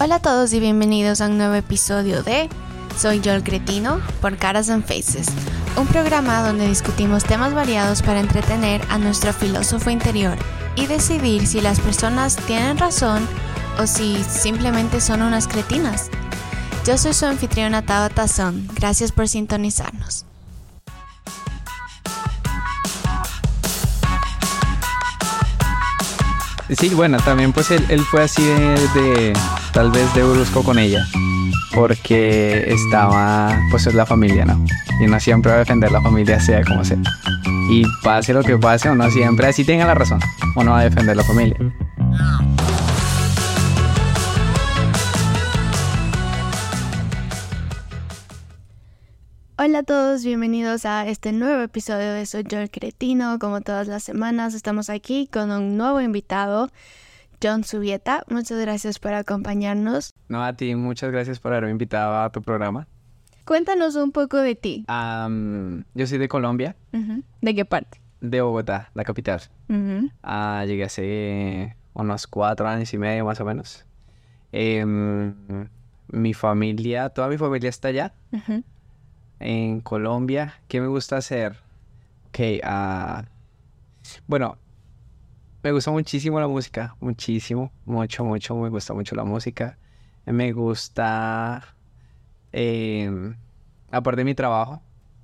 Hola a todos y bienvenidos a un nuevo episodio de Soy yo el cretino por Caras and Faces, un programa donde discutimos temas variados para entretener a nuestro filósofo interior y decidir si las personas tienen razón o si simplemente son unas cretinas. Yo soy su anfitriona Tao Tazón, gracias por sintonizarnos. Sí, bueno, también pues él, fue así de, de, tal vez de brusco con ella, porque estaba, pues es la familia, ¿no? Y uno siempre va a defender la familia sea como sea. Y pase lo que pase, uno siempre, así tenga la razón, uno va a defender la familia. Hola a todos, bienvenidos a este nuevo episodio de Soy yo el cretino. Como todas las semanas estamos aquí con un nuevo invitado, John Subieta. Muchas gracias por acompañarnos. No, a ti, muchas gracias por haberme invitado a tu programa. Cuéntanos un poco de ti. Yo soy de Colombia. ¿De qué parte? de Bogotá, la capital. Ah, llegué hace unos cuatro años y medio más o menos. Em, mi familia, toda mi familia está allá. En Colombia. ¿Qué me gusta hacer? Ok, ah, bueno, me gusta muchísimo la música, muchísimo, mucho, mucho, me gusta mucho la música. Me gusta, em, aparte de mi trabajo,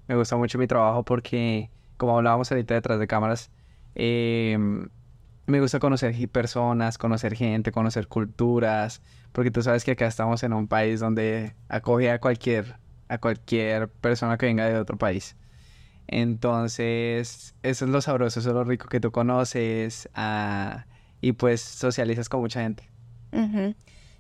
me gusta mucho mi trabajo porque, como hablábamos ahorita detrás de cámaras, em, me gusta conocer personas, conocer gente, conocer culturas, porque tú sabes que acá estamos en un país donde acoge a cualquier, a cualquier persona que venga de otro país. Entonces, eso es lo sabroso, eso es lo rico que tú conoces, ah, y pues socializas con mucha gente.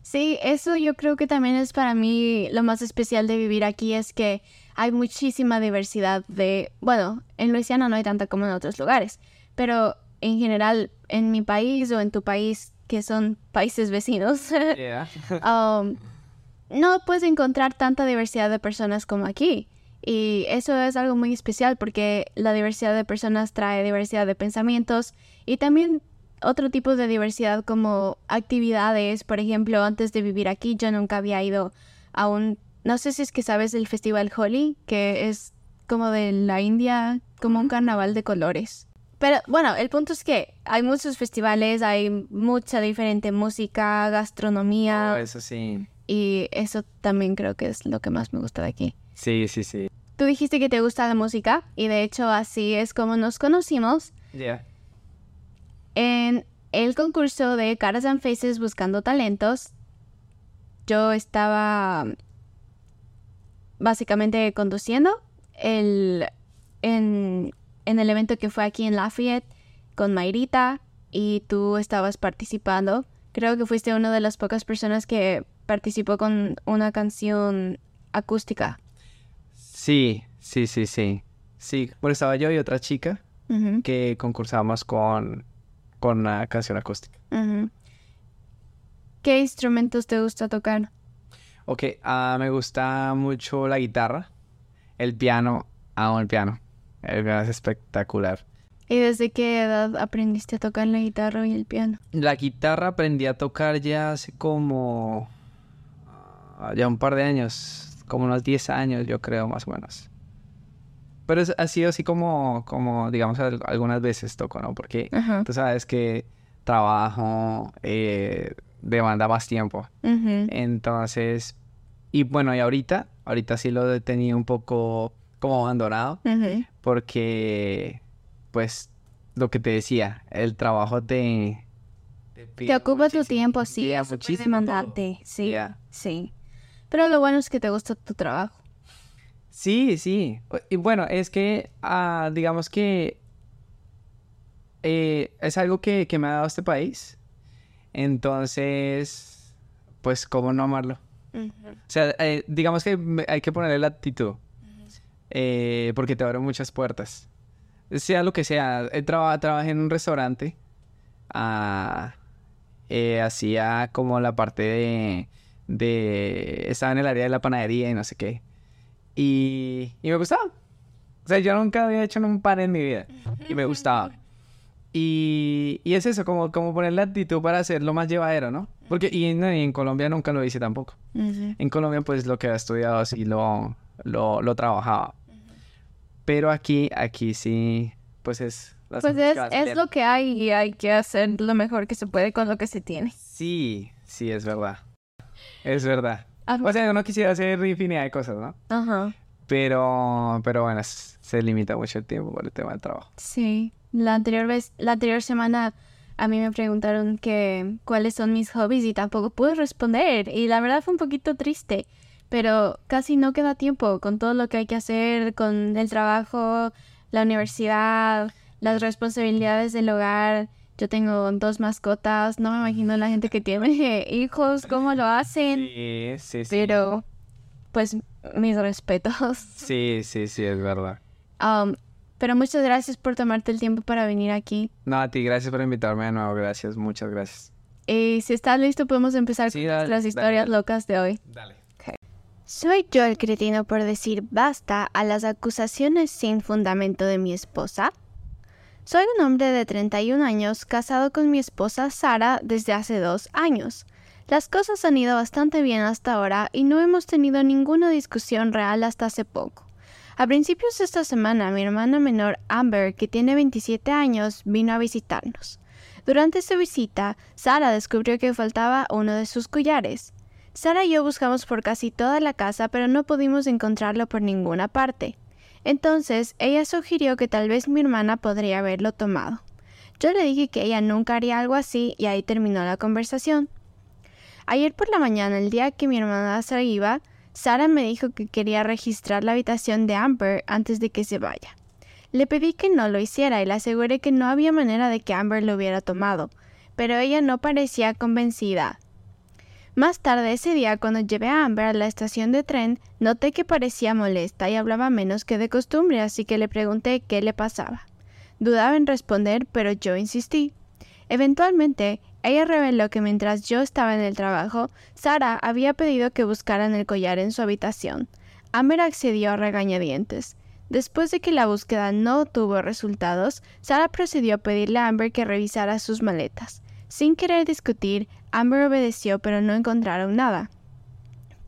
Sí, eso yo creo que también es para mí lo más especial de vivir aquí, es que hay muchísima diversidad de, bueno, en Luisiana no hay tanta como en otros lugares, pero en general en mi país o en tu país, que son países vecinos, um, no puedes encontrar tanta diversidad de personas como aquí. Y eso es algo muy especial porque la diversidad de personas trae diversidad de pensamientos y también otro tipo de diversidad como actividades. Por ejemplo, antes de vivir aquí yo nunca había ido a un, no sé si es que sabes del festival Holi, que es como de la India, como un carnaval de colores. Pero bueno, el punto es que hay muchos festivales, hay mucha diferente música, gastronomía. Oh, eso sí. Y eso también creo que es lo que más me gusta de aquí. Sí, sí, sí. Tú dijiste que te gusta la música y de hecho así es como nos conocimos Ya. en el concurso de Caras and Faces Buscando Talentos. Yo estaba básicamente conduciendo el, en, en el evento que fue aquí en Lafayette con Mayrita y tú estabas participando. Creo que fuiste una de las pocas personas que participó con una canción acústica. Sí, sí, sí, sí. Sí, bueno, estaba yo y otra chica que concursamos con, con una canción acústica. ¿Qué instrumentos te gusta tocar? Ok, ah, me gusta mucho la guitarra, el piano, amo el piano. El piano es espectacular. ¿Y desde qué edad aprendiste a tocar la guitarra y el piano? La guitarra aprendí a tocar ya hace como... ah, ya un par de años, como unos 10 años yo creo más o menos. Pero es- ha sido así como, como digamos, al- algunas veces toco, ¿no? Porque Ajá. tú sabes que trabajo eh, demanda más tiempo. Entonces, y bueno, y ahorita, ahorita sí lo he tenido un poco como abandonado porque, pues, lo que te decía, el trabajo te... Te ocupa tu tiempo, sí, pide es demandante, sí, sí. Pero lo bueno es que te gusta tu trabajo. Sí, sí. Y bueno, es que, ah, digamos que eh, es algo que, que me ha dado este país. Entonces, pues, ¿cómo no amarlo? O sea, eh, digamos que hay que ponerle la actitud. eh, porque te abre muchas puertas. Sea lo que sea. traba- trabajé en un restaurante. ah, hacía como la parte de, de... Estaba en el área de la panadería y no sé qué. Y, y me gustaba. O sea, yo nunca había hecho un pan en mi vida. Y me gustaba. Y, y es eso, como, como poner la actitud para hacerlo más llevadero, ¿no? Porque y en, y en Colombia nunca lo hice tampoco. En Colombia, pues lo que había estudiado así lo, lo, lo trabajaba. Pero aquí, aquí sí, pues es... las Pues es, es lo que hay y hay que hacer lo mejor que se puede con lo que se tiene. Sí, sí, es verdad. Es verdad. Ah, O sea, uno quisiera hacer infinidad de cosas, ¿no? Ajá. Pero, pero bueno, se limita mucho el tiempo por el tema del trabajo. Sí. La anterior vez, la anterior semana a mí me preguntaron que cuáles son mis hobbies y tampoco pude responder. Y la verdad fue un poquito triste. Pero casi no queda tiempo con todo lo que hay que hacer, con el trabajo, la universidad, las responsabilidades del hogar. Yo tengo dos mascotas, no me imagino la gente que tiene hijos, cómo lo hacen. Sí, sí, sí. Pero, pues, mis respetos. Sí, sí, sí, es verdad. Um, pero muchas gracias por tomarte el tiempo para venir aquí. No, a ti, gracias por invitarme de nuevo. Gracias, muchas gracias. Y si estás listo, podemos empezar Sí, con dale, nuestras historias dale. locas de hoy. Dale. ¿Soy yo el cretino por decir basta a las acusaciones sin fundamento de mi esposa? Soy un hombre de 31 años casado con mi esposa Sara desde hace dos años. Las cosas han ido bastante bien hasta ahora y no hemos tenido ninguna discusión real hasta hace poco. A principios de esta semana, mi hermana menor Amber, que tiene 27 años, vino a visitarnos. Durante su visita, Sara descubrió que faltaba uno de sus collares. Sara y yo buscamos por casi toda la casa, pero no pudimos encontrarlo por ninguna parte. Entonces, ella sugirió que tal vez mi hermana podría haberlo tomado. Yo le dije que ella nunca haría algo así y ahí terminó la conversación. Ayer por la mañana, el día que mi hermana se iba, Sara me dijo que quería registrar la habitación de Amber antes de que se vaya. Le pedí que no lo hiciera y le aseguré que no había manera de que Amber lo hubiera tomado, pero ella no parecía convencida. Más tarde ese día, cuando llevé a Amber a la estación de tren, noté que parecía molesta y hablaba menos que de costumbre, así que le pregunté qué le pasaba. Dudaba en responder, pero yo insistí. Eventualmente, ella reveló que mientras yo estaba en el trabajo, Sara había pedido que buscaran el collar en su habitación. Amber accedió a regañadientes. Después de que la búsqueda no tuvo resultados, Sara procedió a pedirle a Amber que revisara sus maletas. Sin querer discutir, Amber obedeció pero no encontraron nada.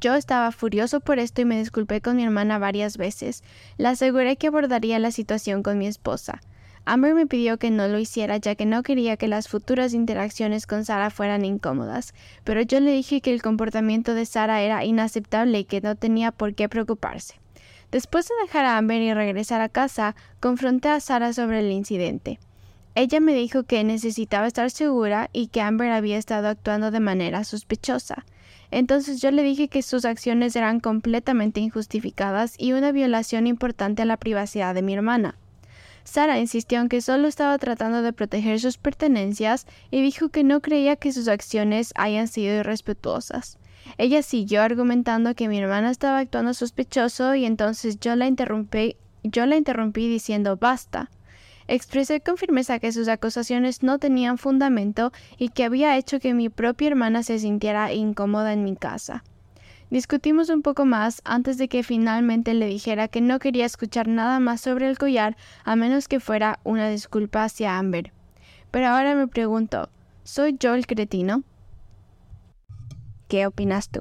Yo estaba furioso por esto y me disculpé con mi hermana varias veces. Le aseguré que abordaría la situación con mi esposa. Amber me pidió que no lo hiciera ya que no quería que las futuras interacciones con Sara fueran incómodas, pero yo le dije que el comportamiento de Sara era inaceptable y que no tenía por qué preocuparse. Después de dejar a Amber y regresar a casa, confronté a Sara sobre el incidente. Ella me dijo que necesitaba estar segura y que Amber había estado actuando de manera sospechosa. Entonces yo le dije que sus acciones eran completamente injustificadas y una violación importante a la privacidad de mi hermana. Sara insistió en que solo estaba tratando de proteger sus pertenencias y dijo que no creía que sus acciones hayan sido irrespetuosas. Ella siguió argumentando que mi hermana estaba actuando sospechoso y entonces yo la interrumpí, yo la interrumpí diciendo basta. Expresé con firmeza que sus acusaciones no tenían fundamento y que había hecho que mi propia hermana se sintiera incómoda en mi casa. Discutimos un poco más antes de que finalmente le dijera que no quería escuchar nada más sobre el collar a menos que fuera una disculpa hacia Amber. Pero ahora me pregunto, ¿soy yo el cretino? ¿Qué opinas tú?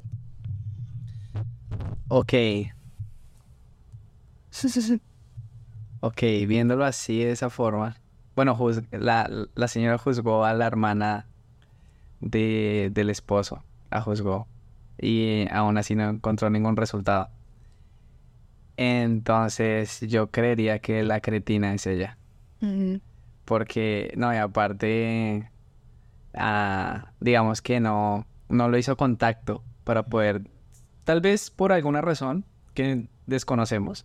Ok. Ok, viéndolo así, de esa forma. Bueno, la, la señora juzgó a la hermana de, del esposo. La juzgó. Y aún así no encontró ningún resultado. Entonces yo creería que la cretina es ella. Porque, no, y aparte, ah, digamos que no, no lo hizo contacto para poder, tal vez por alguna razón que desconocemos,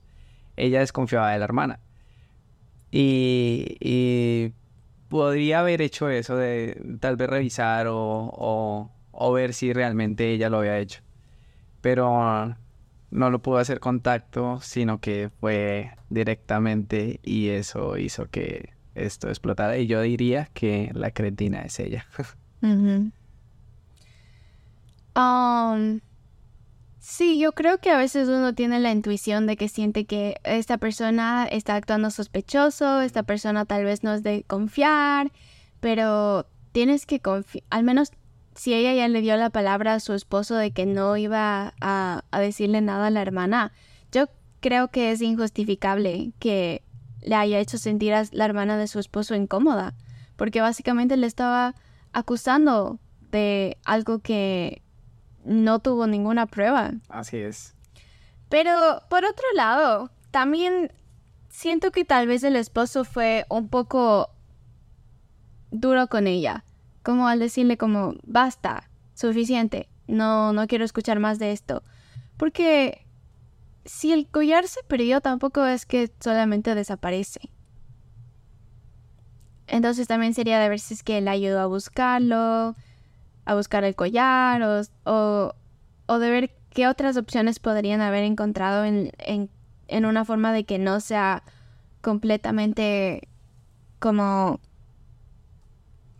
ella desconfiaba de la hermana. Y, podría haber hecho eso de tal vez revisar o, o, ver si realmente ella lo había hecho. Pero no lo pudo hacer contacto, sino que fue directamente y eso hizo que esto explotara. Y yo diría que la cretina es ella. ujú. Um, sí, yo creo que a veces uno tiene la intuición de que siente que esta persona está actuando sospechoso, esta persona tal vez no es de confiar, pero tienes que confiar, al menos si ella ya le dio la palabra a su esposo de que no iba a, a decirle nada a la hermana, yo creo que es injustificable que le haya hecho sentir a la hermana de su esposo incómoda, porque básicamente le estaba acusando de algo que no tuvo ninguna prueba. Así es. Pero por otro lado, también siento que tal vez el esposo fue un poco duro con ella, como al decirle como basta, suficiente, no no quiero escuchar más de esto, porque si el collar se perdió tampoco es que solamente desaparece. Entonces también sería de ver si es que él ayudó a buscarlo, a buscar el collar o, o, o de ver qué otras opciones podrían haber encontrado en, en, en una forma de que no sea completamente como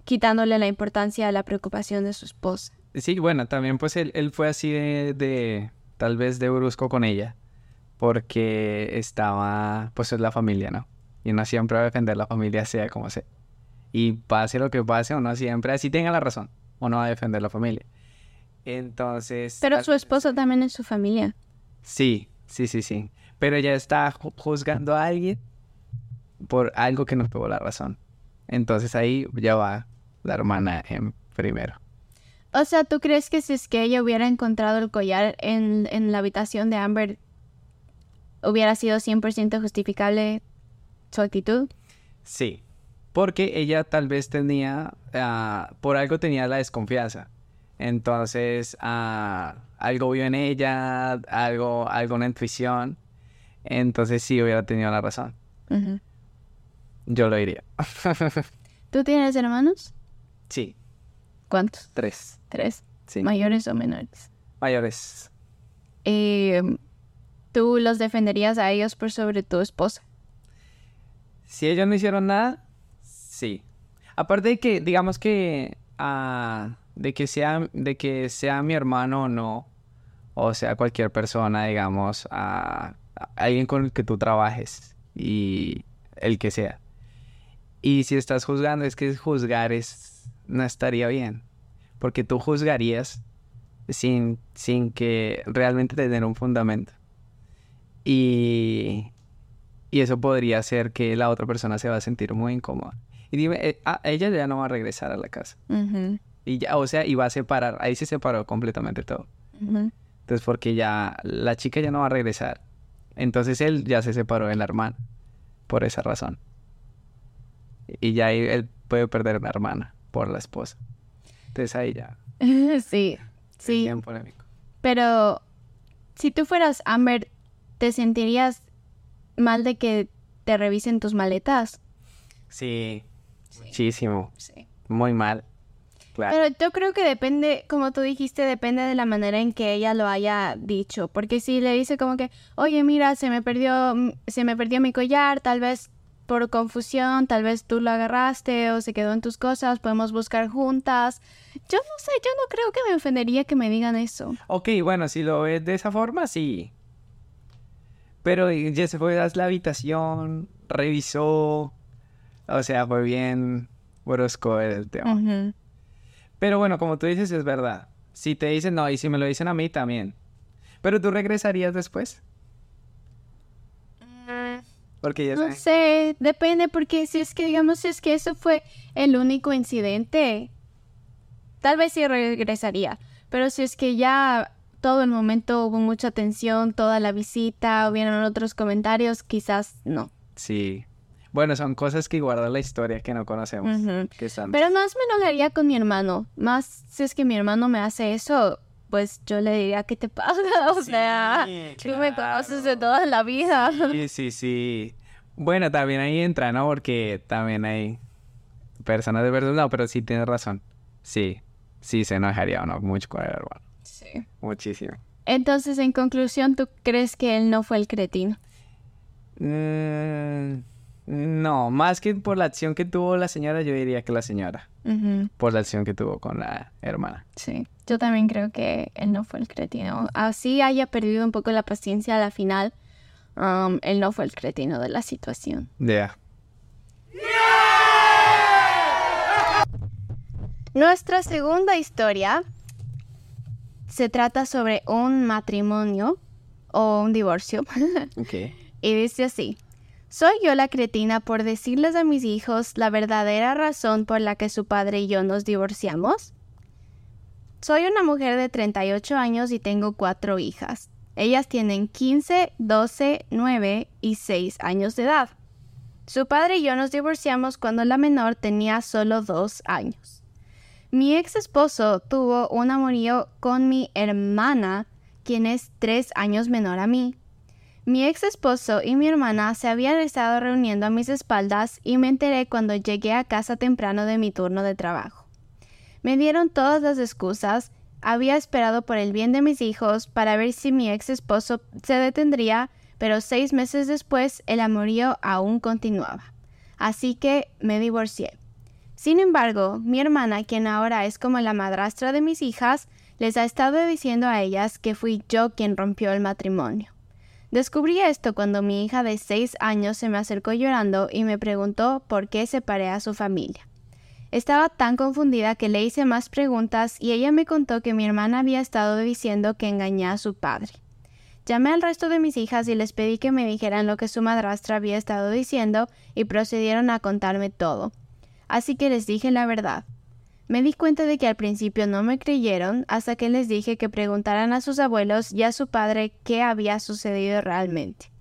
quitándole la importancia a la preocupación de su esposa. Sí, bueno, también pues él, él fue así de, de, tal vez de brusco con ella, porque estaba, pues es la familia, ¿no? Y uno siempre va a defender la familia sea como sea. Y pase lo que pase, uno siempre, así tenga la razón, uno va a defender la familia. Entonces... Pero su esposo también es su familia. Sí, sí, sí, sí. Pero ella está ju- juzgando a alguien por algo que nos pegó la razón. Entonces ahí ya va la hermana en primero. O sea, ¿tú crees que si es que ella hubiera encontrado el collar en, en la habitación de Amber, hubiera sido 100% justificable su actitud? Sí, porque ella tal vez tenía, ah, por algo tenía la desconfianza. Entonces, ah, algo vio en ella, algo, alguna intuición. Entonces sí hubiera tenido la razón. Yo lo diría. ¿Tú tienes hermanos? sí, ¿Cuántos? tres. ¿Tres? Sí. ¿Mayores o menores? Mayores. Eh, ¿Tú los defenderías a ellos por sobre tu esposa? Si ellos no hicieron nada, sí. Aparte de que, digamos que, ah, de que sea, de que sea mi hermano o no, o sea cualquier persona, digamos, ah, alguien con el que tú trabajes y el que sea. Y si estás juzgando, es que juzgar es, no estaría bien, porque tú juzgarías sin, sin que realmente tener un fundamento. Y, y eso podría hacer que la otra persona se va a sentir muy incómoda. Y dime, eh, ah, ella ya no va a regresar a la casa. Y ya, o sea, y va a separar. Ahí se separó completamente todo. Entonces, porque ya la chica ya no va a regresar. Entonces él ya se separó de la hermana. Por esa razón. Y ya ahí él puede perder una hermana por la esposa. Entonces ahí ya. sí, sí. bien polémico. Pero si tú fueras Amber, ¿te sentirías mal de que te revisen tus maletas? Sí, muchísimo. Sí. Muy mal. Claro. Pero yo creo que depende, como tú dijiste, depende de la manera en que ella lo haya dicho. Porque si le dice como que, oye, mira, se me perdió, mm, se me perdió mi collar, tal vez por confusión, tal vez tú lo agarraste o se quedó en tus cosas, podemos buscar juntas. Yo no sé, yo no creo que me ofendería que me digan eso. Ok, bueno, si lo ves de esa forma, sí. Pero ya se fue a la habitación, revisó. O sea, fue bien brusco el tema. Pero bueno, como tú dices, es verdad. Si te dicen no, y si me lo dicen a mí también. Pero tú regresarías después. Porque ya No sé, depende porque si es que digamos si es que eso fue el único incidente, tal vez sí regresaría. Pero si es que ya todo el momento hubo mucha tensión, toda la visita, hubieron otros comentarios, quizás no. Sí. Bueno, son cosas que guarda la historia que no conocemos. Que están... Pero más me enojaría con mi hermano. Más si es que mi hermano me hace eso, pues yo le diría, ¿qué te pasa? O sea, tú me conoces de toda la vida. Sí, sí, sí. Bueno, también ahí entra, ¿no? Porque también hay personas de verdad, no, pero sí tienes razón. Sí, sí se enojaría uno mucho con el hermano. Sí. Muchísimo. Entonces, en conclusión, ¿tú crees que él no fue el cretino? Mm, No, más que por la acción que tuvo la señora, yo diría que la señora. Por la acción que tuvo con la hermana. Sí, yo también creo que él no fue el cretino. Así haya perdido un poco la paciencia a la final, um, él no fue el cretino de la situación. Ya. Nuestra segunda historia se trata sobre un matrimonio o un divorcio. Ok. y dice así. ¿Soy yo la cretina por decirles a mis hijos la verdadera razón por la que su padre y yo nos divorciamos? Soy una mujer de 38 años y tengo cuatro hijas. Ellas tienen 15, 12, 9 y 6 años de edad. Su padre y yo nos divorciamos cuando la menor tenía solo dos años. Mi ex esposo tuvo un amorío con mi hermana, quien es tres años menor a mí. Mi ex esposo y mi hermana se habían estado reuniendo a mis espaldas y me enteré cuando llegué a casa temprano de mi turno de trabajo. Me dieron todas las excusas, había esperado por el bien de mis hijos para ver si mi ex esposo se detendría, pero seis meses después el amorío aún continuaba. Así que me divorcié. Sin embargo, mi hermana, quien ahora es como la madrastra de mis hijas, les ha estado diciendo a ellas que fui yo quien rompió el matrimonio. Descubrí esto cuando mi hija de seis años se me acercó llorando y me preguntó por qué separé a su familia. Estaba tan confundida que le hice más preguntas y ella me contó que mi hermana había estado diciendo que engañé a su padre. Llamé al resto de mis hijas y les pedí que me dijeran lo que su madrastra había estado diciendo y procedieron a contarme todo. Así que les dije la verdad. Me di cuenta de que al principio no me creyeron hasta que les dije que preguntaran a sus abuelos y a su padre qué había sucedido realmente.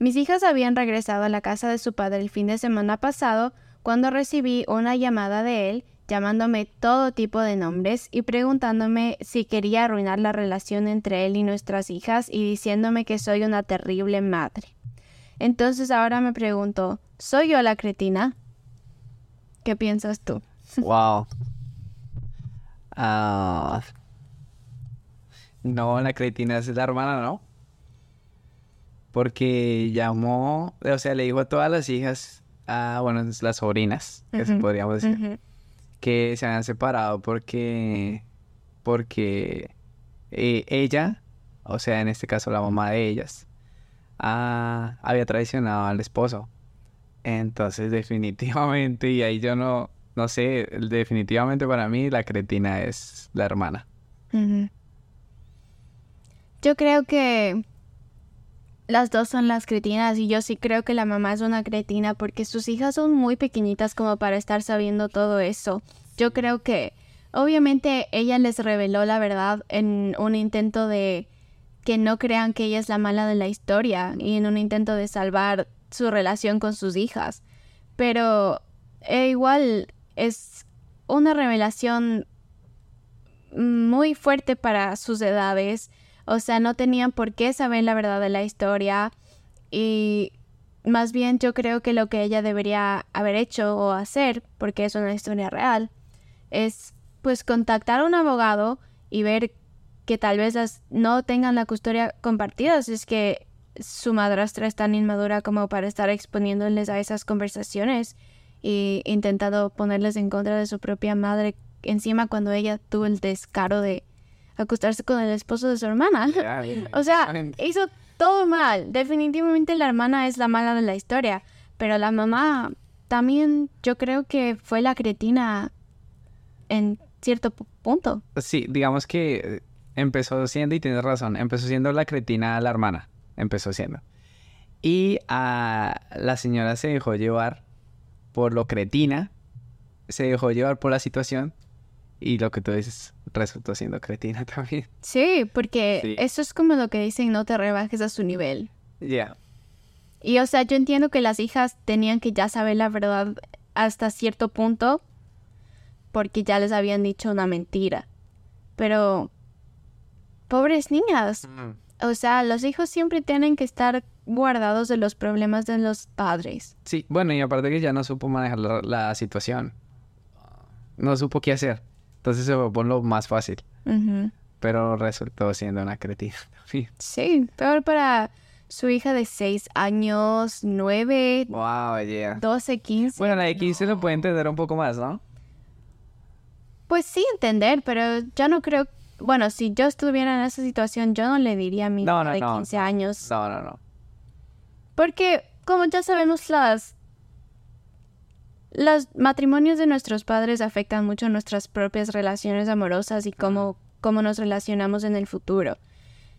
Mis hijas habían regresado a la casa de su padre el fin de semana pasado cuando recibí una llamada de él llamándome todo tipo de nombres y preguntándome si quería arruinar la relación entre él y nuestras hijas y diciéndome que soy una terrible madre. Entonces ahora me pregunto, ¿soy yo la cretina? ¿Qué piensas tú? Wow. Ah. no, la cretina es la hermana, ¿no? Porque llamó, o sea, le dijo a todas las hijas, ah, bueno, las sobrinas, que se Ujú, podríamos decir, que se habían separado porque, porque eh, ella, o sea, en este caso la mamá de ellas, ah, había traicionado al esposo. Entonces, definitivamente, y ahí yo no, no sé, definitivamente para mí la cretina es la hermana. Yo creo que las dos son las cretinas y yo sí creo que la mamá es una cretina porque sus hijas son muy pequeñitas como para estar sabiendo todo eso. Yo creo que obviamente ella les reveló la verdad en un intento de que no crean que ella es la mala de la historia y en un intento de salvar su relación con sus hijas. Pero eh, igual es una revelación muy fuerte para sus edades. O sea, no tenían por qué saber la verdad de la historia. Y más bien yo creo que lo que ella debería haber hecho o hacer, porque es una historia real, es pues contactar a un abogado y ver que tal vez las no tengan la custodia compartida. Si es que su madrastra es tan inmadura como para estar exponiéndoles a esas conversaciones y intentando ponerles en contra de su propia madre encima cuando ella tuvo el descaro de acostarse con el esposo de su hermana. O sea, hizo todo mal. Definitivamente la hermana es la mala de la historia, pero la mamá también yo creo que fue la cretina en cierto pu- punto. Sí, digamos que empezó siendo, y tienes razón, empezó siendo la cretina la hermana, empezó siendo. Y a la señora se dejó llevar por lo cretina, se dejó llevar por la situación y lo que tú dices resultó siendo cretina también. Sí, porque Sí. eso es como lo que dicen, no te rebajes a su nivel. Ya. Y o sea, yo entiendo que las hijas tenían que ya saber la verdad hasta cierto punto porque ya les habían dicho una mentira. Pero pobres niñas, o sea, los hijos siempre tienen que estar guardados de los problemas de los padres. Sí, bueno, y aparte que ya no supo manejar la, la situación. No supo qué hacer. Entonces se fue por lo más fácil. Pero resultó siendo una cretina. Sí, peor para Su hija de 6 años, 9, Wow, yeah. 12, 15. Bueno, la de 15 lo puede entender un poco más, ¿no? Pues sí entender, pero yo no creo... Bueno, si yo estuviera en esa situación, yo no le diría a mi No, de no. 15 años. No, no, no. Porque, como ya sabemos, las... Los matrimonios de nuestros padres afectan mucho nuestras propias relaciones amorosas y cómo, cómo nos relacionamos en el futuro.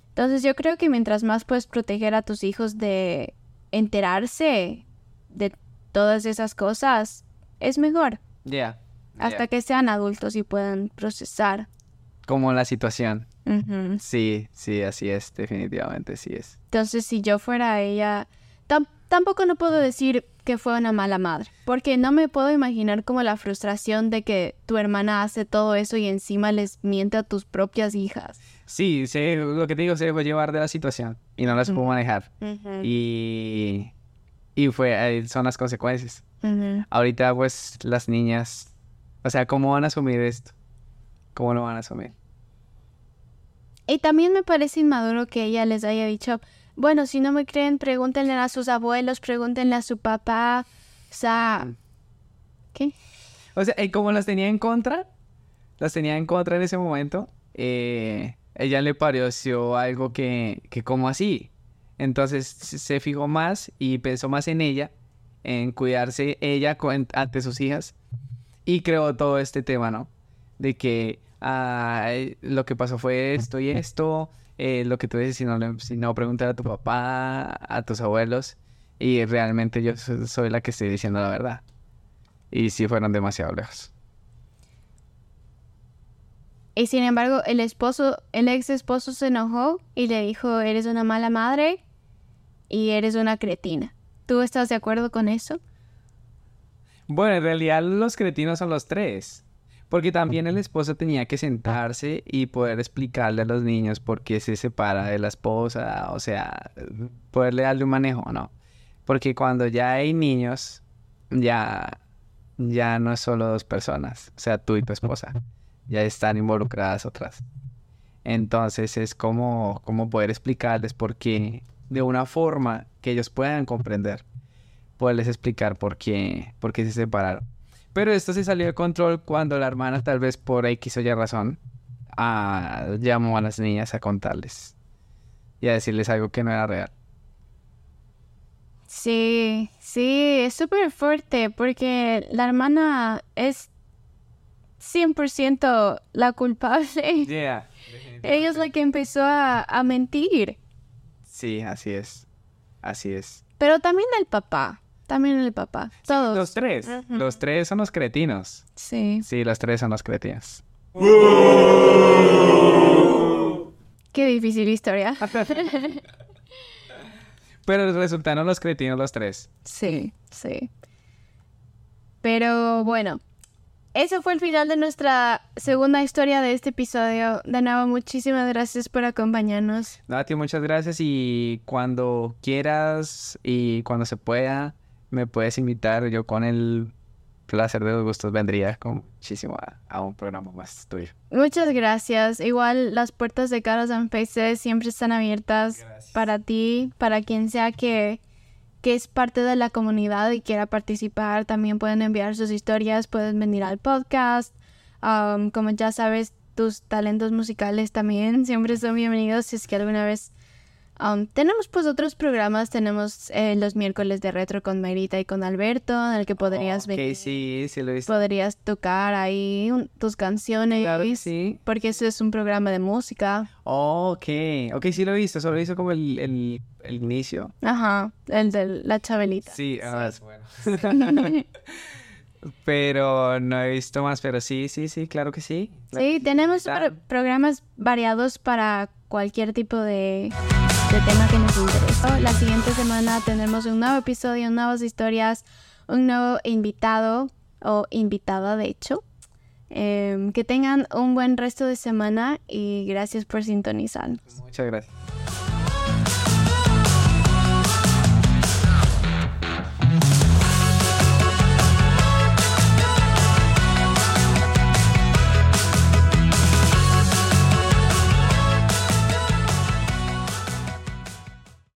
Entonces yo creo que mientras más puedes proteger a tus hijos de enterarse de todas esas cosas, es mejor. Yeah. Hasta yeah. que sean adultos y puedan procesar. Como la situación. Ujú. Sí, sí, así es, definitivamente sí es. Entonces, si yo fuera ella, tam- tampoco no puedo decir que fue una mala madre, porque no me puedo imaginar como la frustración de que tu hermana hace todo eso y encima les miente a tus propias hijas. Sí, sé, lo que te digo, se dejó llevar de la situación y no las pudo manejar. Ujú, Y, y fue, son las consecuencias. Ahorita, pues, las niñas, o sea, ¿cómo van a asumir esto? ¿Cómo lo van a asumir? Y también me parece inmaduro que ella les haya dicho, bueno, si no me creen, pregúntenle a sus abuelos, pregúntenle a su papá. O sea, ¿qué? O sea, y como las tenía en contra, las tenía en contra en ese momento, eh, ella le pareció algo que, que como así. Entonces se fijó más y pensó más en ella, en cuidarse ella con- ante sus hijas y creó todo este tema, ¿no? De que ah, lo que pasó fue esto y esto, eh, lo que tú dices, si no, si no preguntar a tu papá, a tus abuelos, y realmente yo so- soy la que estoy diciendo la verdad. Y sí fueron demasiado lejos. Y sin embargo, el esposo, el ex esposo se enojó y le dijo, eres una mala madre y eres una cretina. ¿Tú estás de acuerdo con eso? Bueno, en realidad los cretinos son los tres. Porque también el esposo tenía que sentarse y poder explicarle a los niños por qué se separa de la esposa. O sea, poderle darle un manejo, ¿no? Porque cuando ya hay niños, ya, ya no es solo dos personas. O sea, tú y tu esposa. Ya están involucradas otras. Entonces es como, como poder explicarles por qué, de una forma que ellos puedan comprender poderles explicar por qué, por qué se separaron. Pero esto se salió de control cuando la hermana, tal vez por X o Y razón, ah, llamó a las niñas a contarles y a decirles algo que no era real. Sí, sí, es súper fuerte porque la hermana es 100% la culpable. Yeah. Ella es la que empezó a, a mentir. Sí, así es. Así es. Pero también el papá. También el papá. Todos. Los tres. Los tres son los cretinos. Sí. Sí, los tres son los cretinos. Qué difícil historia. Pero resultaron los cretinos los tres. Sí, sí. Pero bueno, ese fue el final de nuestra segunda historia de este episodio. De nuevo, muchísimas gracias por acompañarnos. Nati, muchas gracias y cuando quieras y cuando se pueda, me puedes invitar. Yo con el placer de los gustos vendría con muchísimo a, a un programa más tuyo. Muchas gracias. Igual las puertas de Caras and Faces siempre están abiertas Gracias. para ti, para quien sea que, que es parte de la comunidad y quiera participar. También pueden enviar sus historias, pueden venir al podcast. Um, como ya sabes, tus talentos musicales también siempre son bienvenidos si es que alguna vez... um, tenemos pues otros programas, tenemos eh, los miércoles de retro con Marita y con Alberto, en el que podrías Ok, venir, sí, sí lo he visto. podrías tocar ahí un- tus canciones, Claro que sí. porque eso es un programa de música. Oh, ok, ok, sí lo he visto. Solo visto como el, el, el inicio. Ajá, el de la Chabelita. Sí, ah, es bueno. pero no he visto más, pero sí, sí, sí, claro que sí. Sí, tenemos pro- programas variados para cualquier tipo de, de tema que nos interese. La siguiente semana tendremos un nuevo episodio, nuevas historias, un nuevo invitado o invitada, de hecho. Em, que tengan un buen resto de semana y gracias por sintonizar. Muchas gracias.